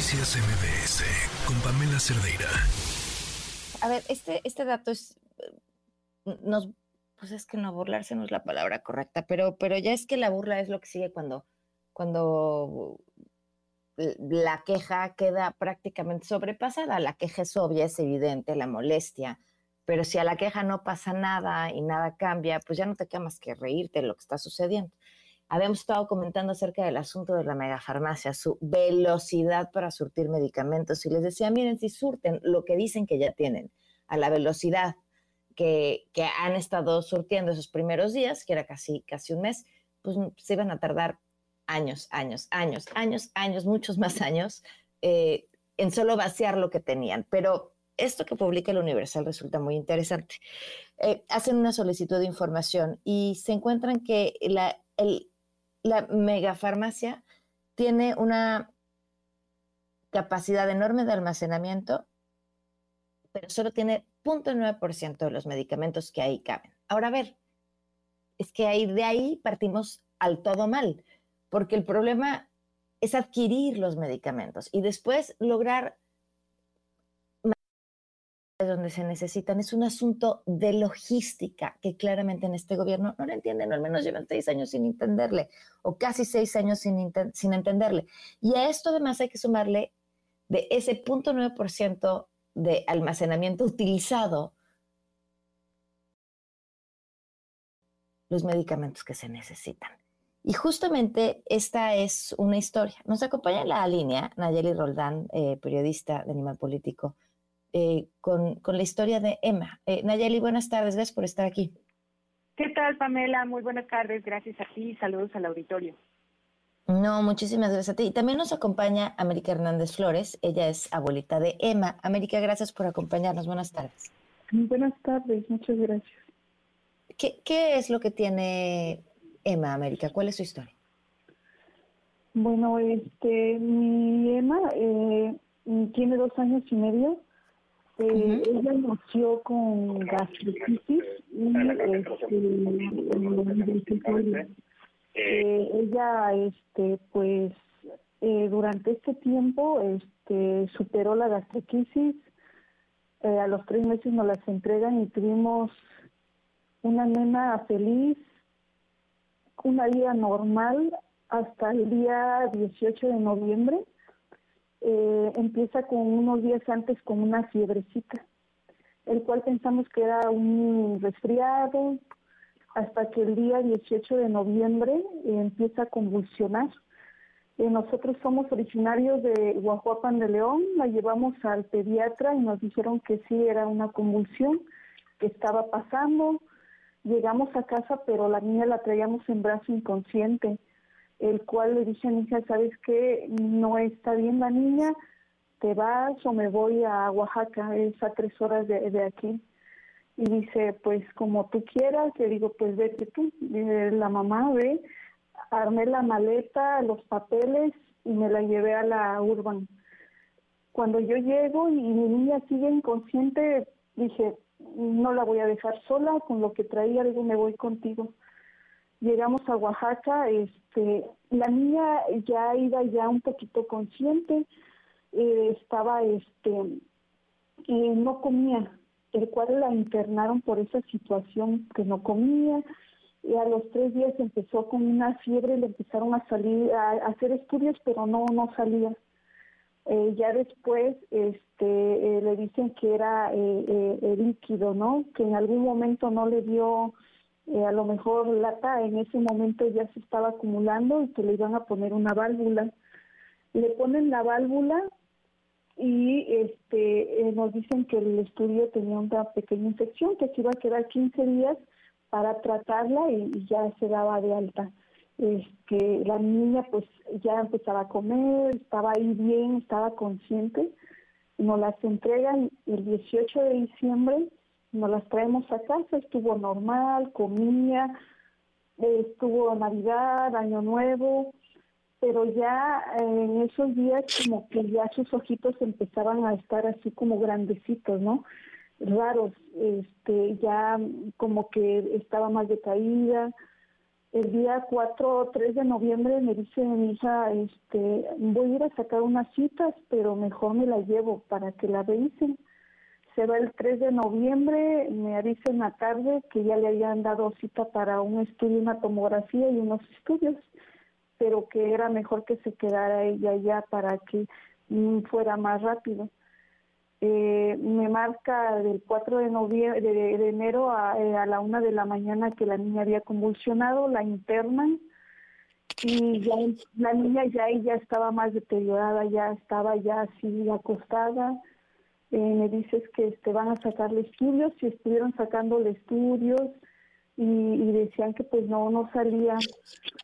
Noticias MBS con Pamela Cerdeira. A ver, este, este dato es, nos, pues es que no burlarse no es la palabra correcta, pero, pero ya es que la burla es lo que sigue cuando, cuando la queja queda prácticamente sobrepasada. La queja es obvia, es evidente, la molestia, pero si a la queja no pasa nada y nada cambia, pues ya no te queda más que reírte de lo que está sucediendo. Habíamos estado comentando acerca del asunto de la megafarmacia, su velocidad para surtir medicamentos. Y les decía, miren, si surten lo que dicen que ya tienen, a la velocidad que, que han estado surtiendo esos primeros días, que era casi, casi un mes, pues se iban a tardar años, años, años, años, años, muchos más años eh, en solo vaciar lo que tenían. Pero esto que publica el Universal resulta muy interesante. Eh, hacen una solicitud de información y se encuentran que la, el, la megafarmacia tiene una capacidad enorme de almacenamiento, pero solo tiene 0.9% de los medicamentos que ahí caben. Ahora, a ver, es que ahí, de ahí partimos al todo mal, porque el problema es adquirir los medicamentos y después lograr donde se necesitan. Es un asunto de logística que claramente en este gobierno no lo entienden, o al menos llevan seis años sin entenderle, o casi seis años sin, sin entenderle. Y a esto además hay que sumarle de ese 0.9% de almacenamiento utilizado los medicamentos que se necesitan. Y justamente esta es una historia. Nos acompaña en la línea Nayeli Roldán, eh, periodista de Animal Político, eh, con, con, la historia de Emma. Eh, Nayeli, buenas tardes, gracias por estar aquí. ¿Qué tal, Pamela? Muy buenas tardes, gracias a ti, saludos al auditorio. No, muchísimas gracias a ti. Y también nos acompaña América Hernández Flores, ella es abuelita de Emma. América, gracias por acompañarnos, buenas tardes. Buenas tardes, muchas gracias. ¿Qué, qué es lo que tiene Emma, América? ¿Cuál es su historia? Bueno, este, mi Emma eh, tiene dos años y medio eh, ella nació con gastritis y este, eh, ella este pues eh, durante este tiempo este superó la gastritis eh, a los tres meses nos las entregan y tuvimos una nena feliz una vida normal hasta el día 18 de noviembre eh, empieza con unos días antes con una fiebrecita, el cual pensamos que era un resfriado, hasta que el día 18 de noviembre empieza a convulsionar. Eh, nosotros somos originarios de Guajuapan de León, la llevamos al pediatra y nos dijeron que sí era una convulsión que estaba pasando. Llegamos a casa, pero la niña la traíamos en brazo inconsciente el cual le dije a mi hija, ¿sabes qué? No está bien la niña, te vas o me voy a Oaxaca, es a tres horas de, aquí. Y dice, pues como tú quieras, le digo, pues vete tú. la mamá ve, armé la maleta, los papeles y me la llevé a la urban. Cuando yo llego y mi niña sigue inconsciente, dije, no la voy a dejar sola, con lo que traía, digo, me voy contigo llegamos a Oaxaca, este, la niña ya iba ya un poquito consciente, eh, estaba, este, eh, no comía, el cual la internaron por esa situación que no comía, y a los tres días empezó con una fiebre, le empezaron a salir, a, hacer estudios, pero no, no salía. Eh, ya después este, le dicen que era líquido, ¿no? Que en algún momento no le dio eh, a lo mejor lata en ese momento ya se estaba acumulando y que le iban a poner una válvula. Le ponen la válvula y este eh, nos dicen que el estudio tenía una pequeña infección que se iba a quedar 15 días para tratarla y, ya se daba de alta. Este, la niña pues ya empezaba a comer, estaba ahí bien, estaba consciente. Nos las entregan el 18 de diciembre nos las traemos a casa, estuvo normal, comía, estuvo Navidad, Año Nuevo, pero ya en esos días como que ya sus ojitos empezaban a estar así como grandecitos, ¿no? Raros, este, ya como que estaba más decaída, el día 4 o 3 de noviembre me dice mi hija, este, voy a ir a sacar unas citas, pero mejor me las llevo para que la revisen. Se va el 3 de noviembre, me avisa en la tarde que ya le habían dado cita para un estudio, una tomografía y unos estudios, pero que era mejor que se quedara ella ya para que mm, fuera más rápido. Eh, me marca del 4 de, noviembre, de, enero eh, a, la una de la mañana que la niña había convulsionado, la internan y ya la niña ya ya estaba más deteriorada, ya estaba ya así acostada. Eh, me dices que este, van a sacarle estudios, y estuvieron sacándole estudios y, decían que pues no, no salía.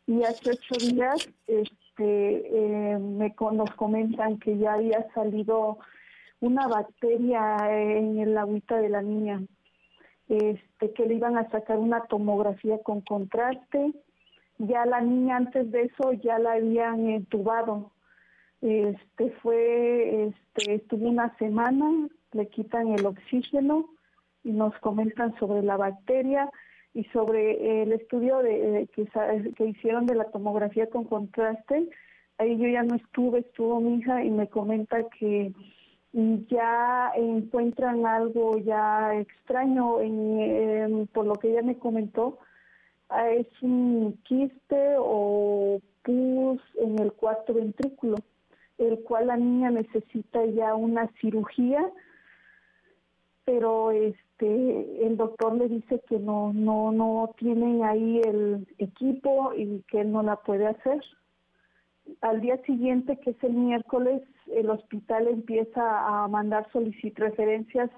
Y hace ocho días este, me, nos comentan que ya había salido una bacteria en el agüita de la niña, este, que le iban a sacar una tomografía con contraste. Ya la niña antes de eso ya la habían entubado. Este fue, este, estuvo una semana, le quitan el oxígeno y nos comentan sobre la bacteria y sobre el estudio de, que, que hicieron de la tomografía con contraste. Ahí yo ya no estuve, estuvo mi hija y me comenta que ya encuentran algo ya extraño en, por lo que ella me comentó ah, es un quiste o pus en el cuarto ventrículo el cual la niña necesita ya una cirugía pero este el doctor le dice que no no no tienen ahí el equipo y que él no la puede hacer. Al día siguiente que es el miércoles el hospital empieza a mandar solicitud referencias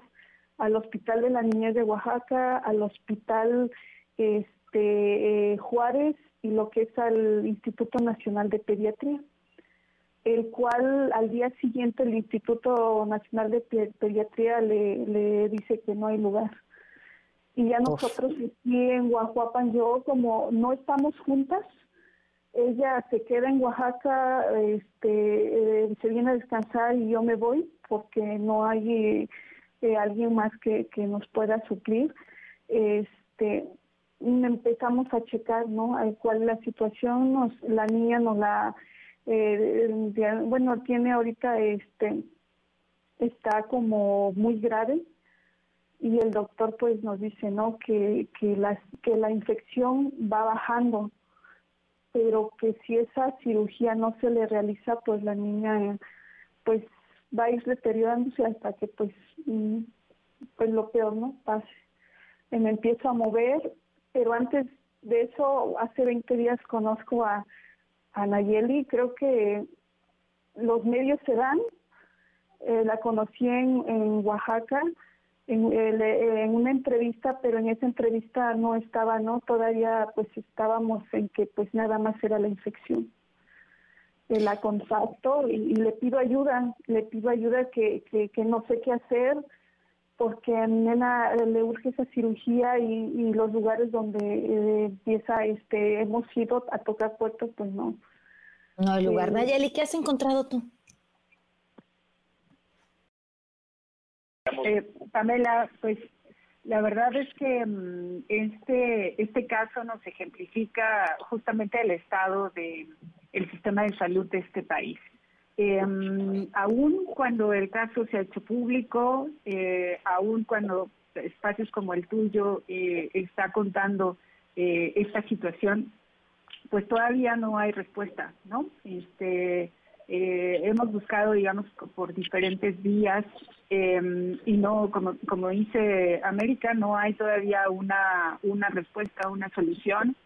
al Hospital de la Niñez de Oaxaca, al Hospital este, eh, Juárez y lo que es al Instituto Nacional de Pediatría, el cual al día siguiente el Instituto Nacional de Pediatría le, le dice que no hay lugar. Y ya nosotros aquí en Guajuapan, yo como no estamos juntas, ella se queda en Oaxaca, este, eh, se viene a descansar y yo me voy porque no hay eh, alguien más que, que nos pueda suplir. Este, empezamos a checar, ¿no? cuál es la situación, nos, la niña nos la, eh, bueno, tiene ahorita, este, está como muy grave y el doctor pues nos dice, ¿no? Que, que, la, que la infección va bajando pero que si esa cirugía no se le realiza, pues la niña pues va a ir deteriorándose hasta que pues mm, pues lo peor no pase. Me empiezo a mover, pero antes de eso, hace 20 días conozco a, a Nayeli, creo que los medios se dan, eh, la conocí en, en Oaxaca, en, una entrevista, pero en esa entrevista no estaba, ¿no? Todavía pues estábamos en que pues nada más era la infección. la contacto y, le pido ayuda, le pido ayuda que, que, no sé qué hacer porque a mi nena le urge esa cirugía y, los lugares donde eh, empieza, este, hemos ido a tocar puertas, pues no. No hay lugar. Eh, Nayeli, ¿qué has encontrado tú? Eh, Pamela, pues la verdad es que mm, este este caso nos ejemplifica justamente el estado de el sistema de salud de este país. Eh, aún cuando el caso se ha hecho público, eh, aún cuando espacios como el tuyo eh, está contando eh, esta situación, pues todavía no hay respuesta, ¿no? Este, eh, hemos buscado, digamos, por diferentes vías em, y no, como, como dice América, no hay todavía una, una respuesta, una solución.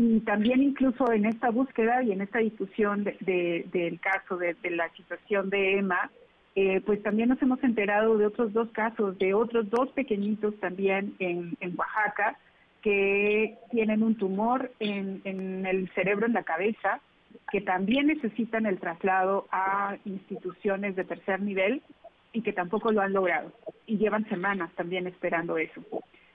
Y también incluso en esta búsqueda y en esta difusión de, del caso, de, la situación de Emma, eh, pues también nos hemos enterado de otros dos casos, de otros dos pequeñitos también en, Oaxaca, que tienen un tumor en el cerebro, en la cabeza, que también necesitan el traslado a instituciones de tercer nivel y que tampoco lo han logrado y llevan semanas también esperando eso.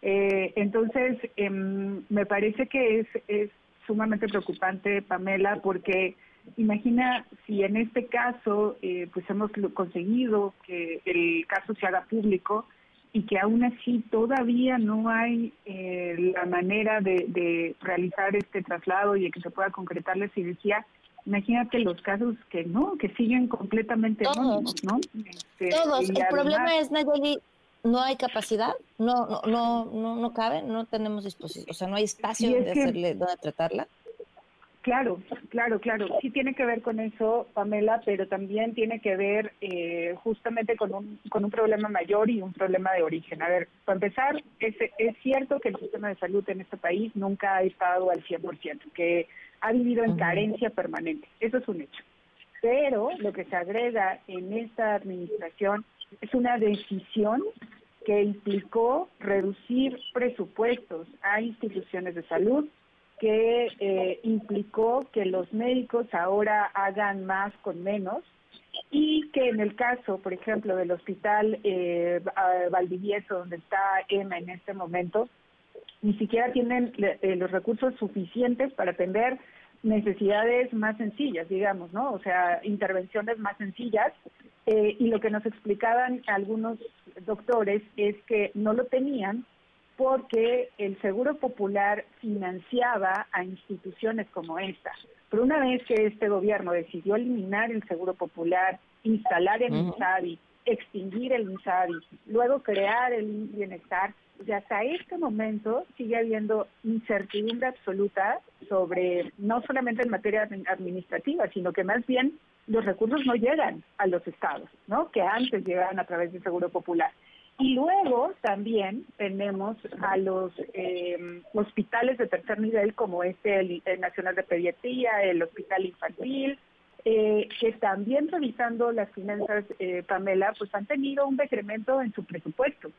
Eh, entonces, em, me parece que es, es sumamente preocupante, Pamela, porque imagina si en este caso, eh, pues hemos conseguido que el caso se haga público y que aún así todavía no hay eh, la manera de, realizar este traslado y de que se pueda concretar la cirugía, imagínate los casos que no, que siguen completamente todos, ¿no? Este, todos. El problema es, Nayeli, no hay capacidad, no, no, no, no, no cabe, no tenemos disposición, o sea, no hay espacio donde hacerle, donde tratarla. Claro, claro, claro. Sí tiene que ver con eso, Pamela, pero también tiene que ver eh, justamente con un, con un problema mayor y un problema de origen. A ver, para empezar, es, es cierto que el sistema de salud en este país nunca ha estado al 100%, que ha vivido en carencia permanente. Eso es un hecho. Pero lo que se agrega en esta administración es una decisión que implicó reducir presupuestos a instituciones de salud que eh, implicó que los médicos ahora hagan más con menos y que en el caso, por ejemplo, del hospital eh, Valdivieso, donde está Emma en este momento, ni siquiera tienen eh, los recursos suficientes para atender necesidades más sencillas, digamos, ¿no? O sea, intervenciones más sencillas. Eh, y lo que nos explicaban algunos doctores es que no lo tenían porque el Seguro Popular financiaba a instituciones como esta. Pero una vez que este gobierno decidió eliminar el Seguro Popular, instalar el INSABI, extinguir el INSABI, luego crear el Bienestar, y hasta este momento sigue habiendo incertidumbre absoluta sobre, no solamente en materia administrativa, sino que más bien los recursos no llegan a los estados, ¿no? Que antes llegaban a través del Seguro Popular. Y luego también tenemos a los eh, hospitales de tercer nivel como este, el, Nacional de Pediatría, el Hospital Infantil, eh, que también revisando las finanzas, eh, Pamela, pues han tenido un decremento en su presupuesto.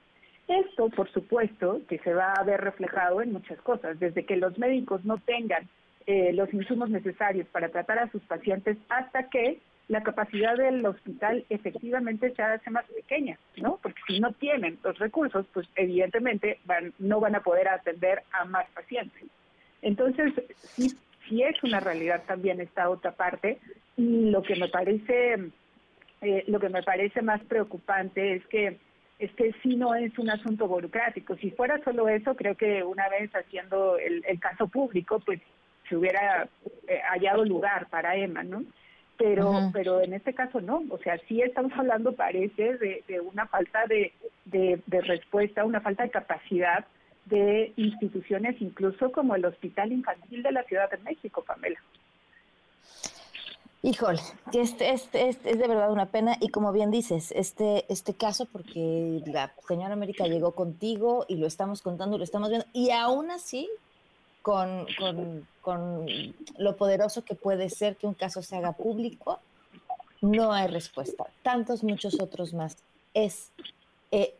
Esto, por supuesto, que se va a ver reflejado en muchas cosas, desde que los médicos no tengan los insumos necesarios para tratar a sus pacientes hasta que la capacidad del hospital efectivamente se hace más pequeña, ¿no? Porque si no tienen los recursos, pues evidentemente van, no van a poder atender a más pacientes. Entonces, sí, sí es una realidad también esta otra parte y lo que me parece, eh, lo que me parece más preocupante es que es que sí no es un asunto burocrático. Si fuera solo eso, creo que una vez haciendo el, caso público, pues se hubiera eh, hallado lugar para Emma, ¿no? pero pero en este caso no, o sea, sí estamos hablando, parece, de, una falta de, de, respuesta, una falta de capacidad de instituciones, incluso como el Hospital Infantil de la Ciudad de México, Pamela. Híjole, este, este, este, es de verdad una pena y como bien dices, este, este caso, porque la señora América llegó contigo y lo estamos contando, lo estamos viendo, y aún así con, con, lo poderoso que puede ser que un caso se haga público, no hay respuesta. Tantos, muchos otros más. Es eh,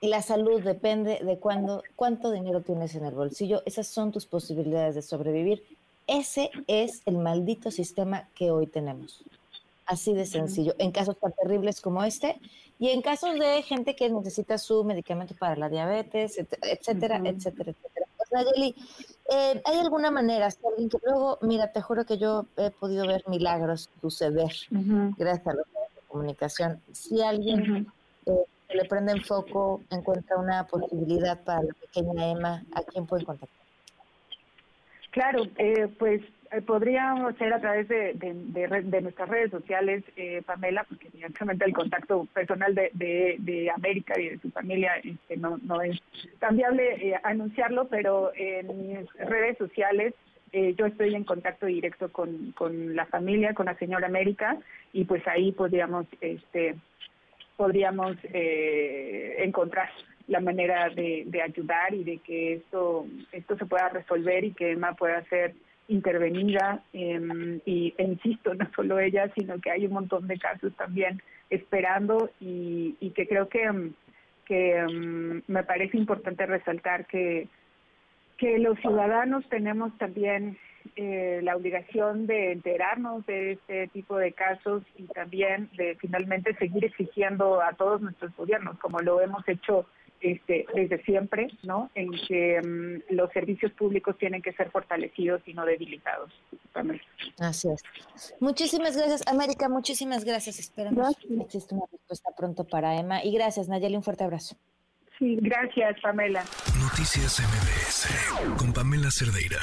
la salud depende de cuándo, cuánto dinero tienes en el bolsillo. Esas son tus posibilidades de sobrevivir. Ese es el maldito sistema que hoy tenemos. Así de sencillo. En casos tan terribles como este y en casos de gente que necesita su medicamento para la diabetes, etcétera, etcétera, etcétera. Nayeli, eh, ¿hay alguna manera, si alguien que luego, mira, te juro que yo he podido ver milagros suceder gracias a la comunicación, si alguien eh, le prende en foco, encuentra una posibilidad para la pequeña Emma, ¿a quién puede contactar? Claro, eh, pues eh, podríamos ser a través de, de, nuestras redes sociales, eh, Pamela, porque evidentemente el contacto personal de, de, América y de su familia este, no, es tan viable anunciarlo, pero en mis redes sociales yo estoy en contacto directo con, la familia, con la señora América, y pues ahí podríamos, este, podríamos encontrar la manera de, de, ayudar y de que esto esto se pueda resolver y que Emma pueda ser intervenida em, y e insisto no solo ella sino que hay un montón de casos también esperando y, y que creo que que em, me parece importante resaltar que que los ciudadanos tenemos también eh, la obligación de enterarnos de este tipo de casos y también de finalmente seguir exigiendo a todos nuestros gobiernos, como lo hemos hecho este, desde siempre, ¿no? En que mm, los servicios públicos tienen que ser fortalecidos y no debilitados. Así es. Muchísimas gracias, América. Muchísimas gracias. Esperamos que exista una respuesta pronto para Emma. Y gracias, Nayeli. Un fuerte abrazo. Sí, gracias, Pamela. Noticias MBS con Pamela Cerdeira.